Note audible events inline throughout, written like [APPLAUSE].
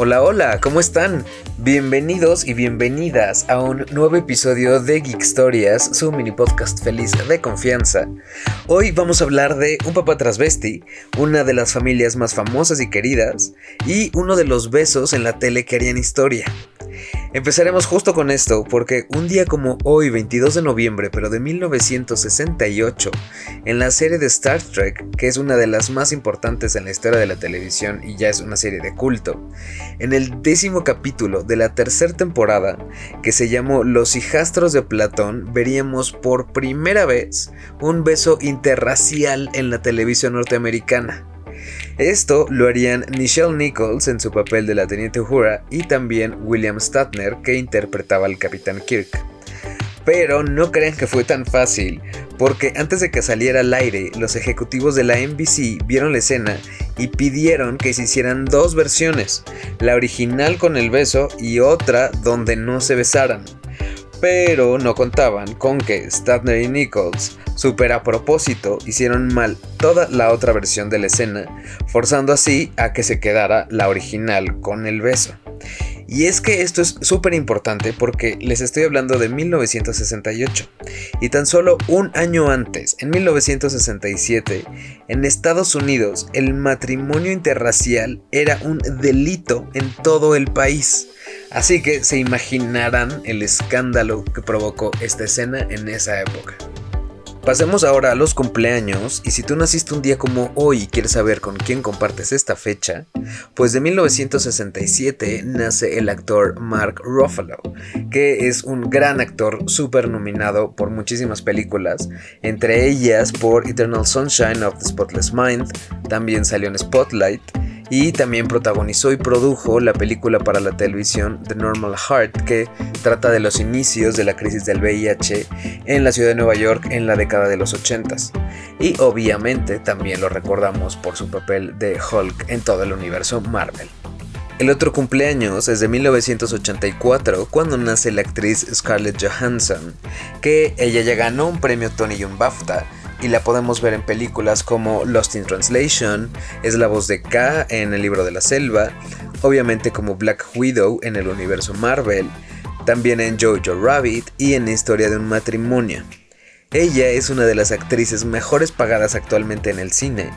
Hola, hola, ¿cómo están? Bienvenidos y bienvenidas a un nuevo episodio de Geek Historias, su mini podcast feliz de confianza. Hoy vamos a hablar de Un papá transvesti, una de las familias más famosas y queridas, y uno de los besos en la tele que harían historia. Empezaremos justo con esto, porque un día como hoy, 22 de noviembre, pero de 1968, en la serie de Star Trek, que es una de las más importantes en la historia de la televisión y ya es una serie de culto, en el décimo capítulo de la tercera temporada, que se llamó Los hijastros de Platón, veríamos por primera vez un beso interracial en la televisión norteamericana. Esto lo harían Nichelle Nichols en su papel de la Teniente Uhura y también William Statner que interpretaba al Capitán Kirk. Pero no crean que fue tan fácil, porque antes de que saliera al aire, los ejecutivos de la NBC vieron la escena y pidieron que se hicieran dos versiones, la original con el beso y otra donde no se besaran. Pero no contaban con que Statner y Nichols, super a propósito, hicieron mal toda la otra versión de la escena, forzando así a que se quedara la original con el beso. Y es que esto es súper importante porque les estoy hablando de 1968. Y tan solo un año antes, en 1967, en Estados Unidos, el matrimonio interracial era un delito en todo el país. Así que se imaginarán el escándalo que provocó esta escena en esa época. Pasemos ahora a los cumpleaños y si tú naciste un día como hoy y quieres saber con quién compartes esta fecha, pues de 1967 nace el actor Mark Ruffalo, que es un gran actor súper nominado por muchísimas películas, entre ellas por Eternal Sunshine of the Spotless Mind, también salió en Spotlight, y también protagonizó y produjo la película para la televisión The Normal Heart, que trata de los inicios de la crisis del VIH en la ciudad de Nueva York en la década de los 80 y obviamente también lo recordamos por su papel de Hulk en todo el universo Marvel. El otro cumpleaños es de 1984, cuando nace la actriz Scarlett Johansson, que ella ya ganó un premio Tony y un BAFTA, y la podemos ver en películas como Lost in Translation, es la voz de K en el libro de la selva, obviamente como Black Widow en el universo Marvel, también en Jojo Rabbit y en Historia de un matrimonio. Ella es una de las actrices mejores pagadas actualmente en el cine,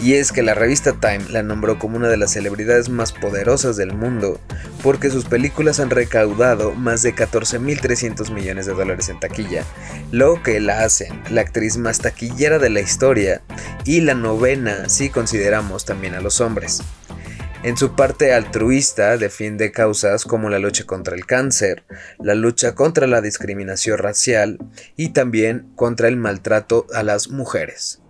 y es que la revista Time la nombró como una de las celebridades más poderosas del mundo, porque sus películas han recaudado más de 14.300 millones de dólares en taquilla, lo que la hacen la actriz más taquillera de la historia y la novena si consideramos también a los hombres. En su parte altruista defiende causas como la lucha contra el cáncer, la lucha contra la discriminación racial y también contra el maltrato a las mujeres.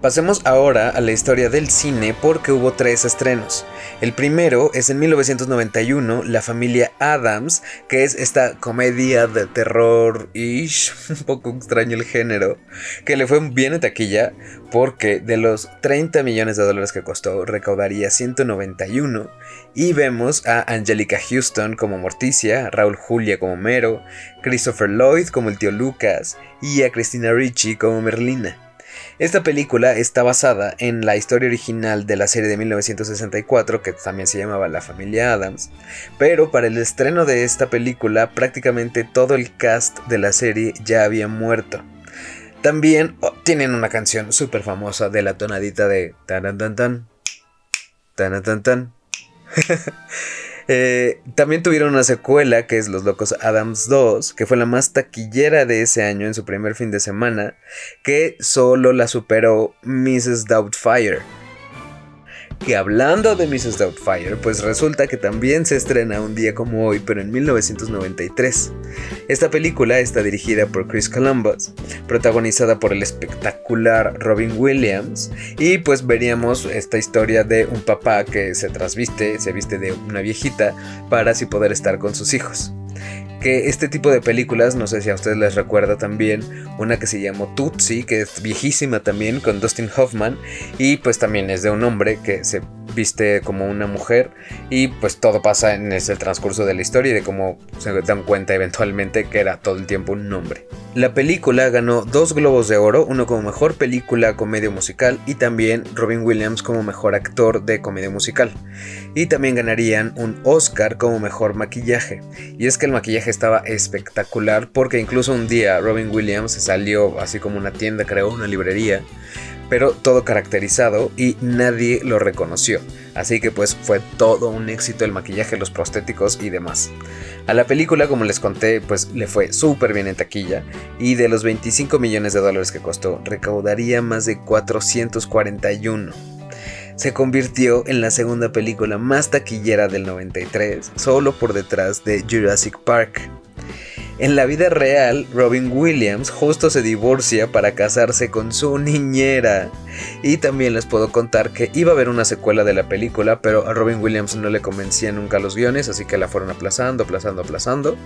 Pasemos ahora a la historia del cine porque hubo tres estrenos. El primero es en 1991, La familia Adams, que es esta comedia de terror-ish, [LAUGHS] un poco extraño el género, que le fue bien en taquilla porque de los 30 millones de dólares que costó recaudaría 191 y vemos a Angelica Houston como Morticia, Raúl Julia como Mero, Christopher Lloyd como el tío Lucas y a Christina Ricci como Merlina. Esta película está basada en la historia original de la serie de 1964 que también se llamaba La familia Adams, pero para el estreno de esta película prácticamente todo el cast de la serie ya había muerto. También oh, tienen una canción súper famosa de la tonadita de tan tan tan tan tan [LAUGHS] tan. Eh, también tuvieron una secuela que es Los Locos Adams 2, que fue la más taquillera de ese año en su primer fin de semana, que solo la superó Mrs. Doubtfire. Que hablando de Mrs. Doubtfire, pues resulta que también se estrena un día como hoy, pero en 1993. Esta película está dirigida por Chris Columbus, protagonizada por el espectacular Robin Williams, y pues veríamos esta historia de un papá que se trasviste, se viste de una viejita para así poder estar con sus hijos que este tipo de películas, no sé si a ustedes les recuerda también, una que se llamó Tootsie, que es viejísima también, con Dustin Hoffman, y pues también es de un hombre que se viste como una mujer y pues todo pasa en ese transcurso de la historia y de cómo se dan cuenta eventualmente que era todo el tiempo un hombre. La película ganó dos globos de oro, uno como mejor película comedia musical y también Robin Williams como mejor actor de comedia musical. Y también ganarían un Oscar como mejor maquillaje. Y es que el maquillaje estaba espectacular porque incluso un día Robin Williams salió así como una tienda, creó una librería pero todo caracterizado y nadie lo reconoció. Así que pues fue todo un éxito el maquillaje, los prostéticos y demás. A la película, como les conté, pues le fue súper bien en taquilla y de los 25 millones de dólares que costó, recaudaría más de 441 se convirtió en la segunda película más taquillera del 93, solo por detrás de Jurassic Park. En la vida real, Robin Williams justo se divorcia para casarse con su niñera. Y también les puedo contar que iba a haber una secuela de la película, pero a Robin Williams no le convencía nunca los guiones, así que la fueron aplazando, aplazando, aplazando,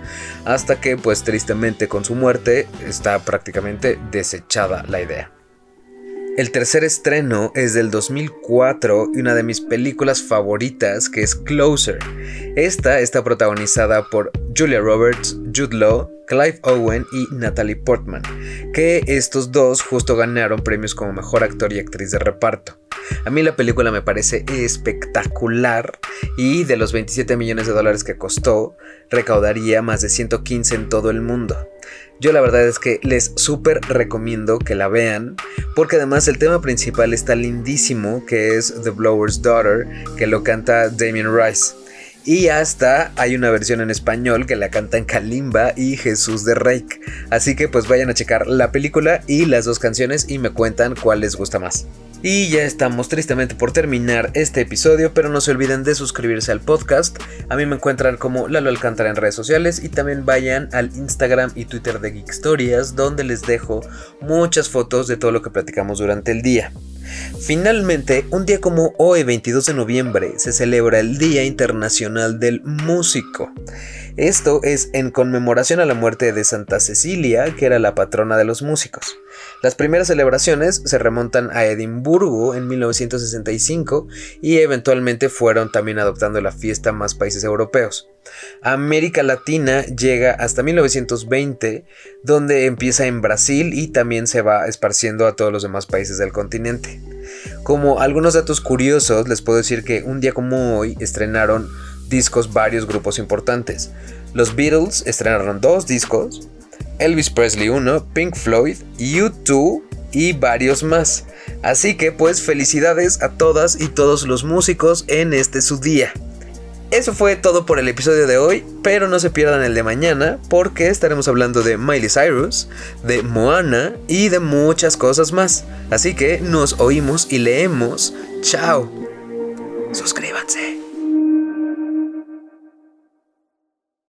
hasta que pues tristemente con su muerte está prácticamente desechada la idea. El tercer estreno es del 2004 y una de mis películas favoritas que es Closer. Esta está protagonizada por Julia Roberts, Jude Law, Clive Owen y Natalie Portman, que estos dos justo ganaron premios como mejor actor y actriz de reparto. A mí la película me parece espectacular y de los 27 millones de dólares que costó, recaudaría más de 115 en todo el mundo. Yo la verdad es que les súper recomiendo que la vean, porque además el tema principal está lindísimo, que es The Blower's Daughter, que lo canta Damien Rice. Y hasta hay una versión en español que la cantan Kalimba y Jesús de Reik. Así que pues vayan a checar la película y las dos canciones y me cuentan cuál les gusta más. Y ya estamos tristemente por terminar este episodio, pero no se olviden de suscribirse al podcast. A mí me encuentran como Lalo Alcántara en redes sociales y también vayan al Instagram y Twitter de Geek Stories, donde les dejo muchas fotos de todo lo que platicamos durante el día. Finalmente, un día como hoy, 22 de noviembre, se celebra el Día Internacional del Músico. Esto es en conmemoración a la muerte de Santa Cecilia, que era la patrona de los músicos. Las primeras celebraciones se remontan a Edimburgo en 1965 y eventualmente fueron también adoptando la fiesta más países europeos. América Latina llega hasta 1920, donde empieza en Brasil y también se va esparciendo a todos los demás países del continente. Como algunos datos curiosos, les puedo decir que un día como hoy estrenaron discos varios grupos importantes. Los Beatles estrenaron dos discos, Elvis Presley 1, Pink Floyd, U2 y varios más. Así que pues felicidades a todas y todos los músicos en este su día. Eso fue todo por el episodio de hoy, pero no se pierdan el de mañana porque estaremos hablando de Miley Cyrus, de Moana y de muchas cosas más. Así que nos oímos y leemos. Chao. Suscríbanse.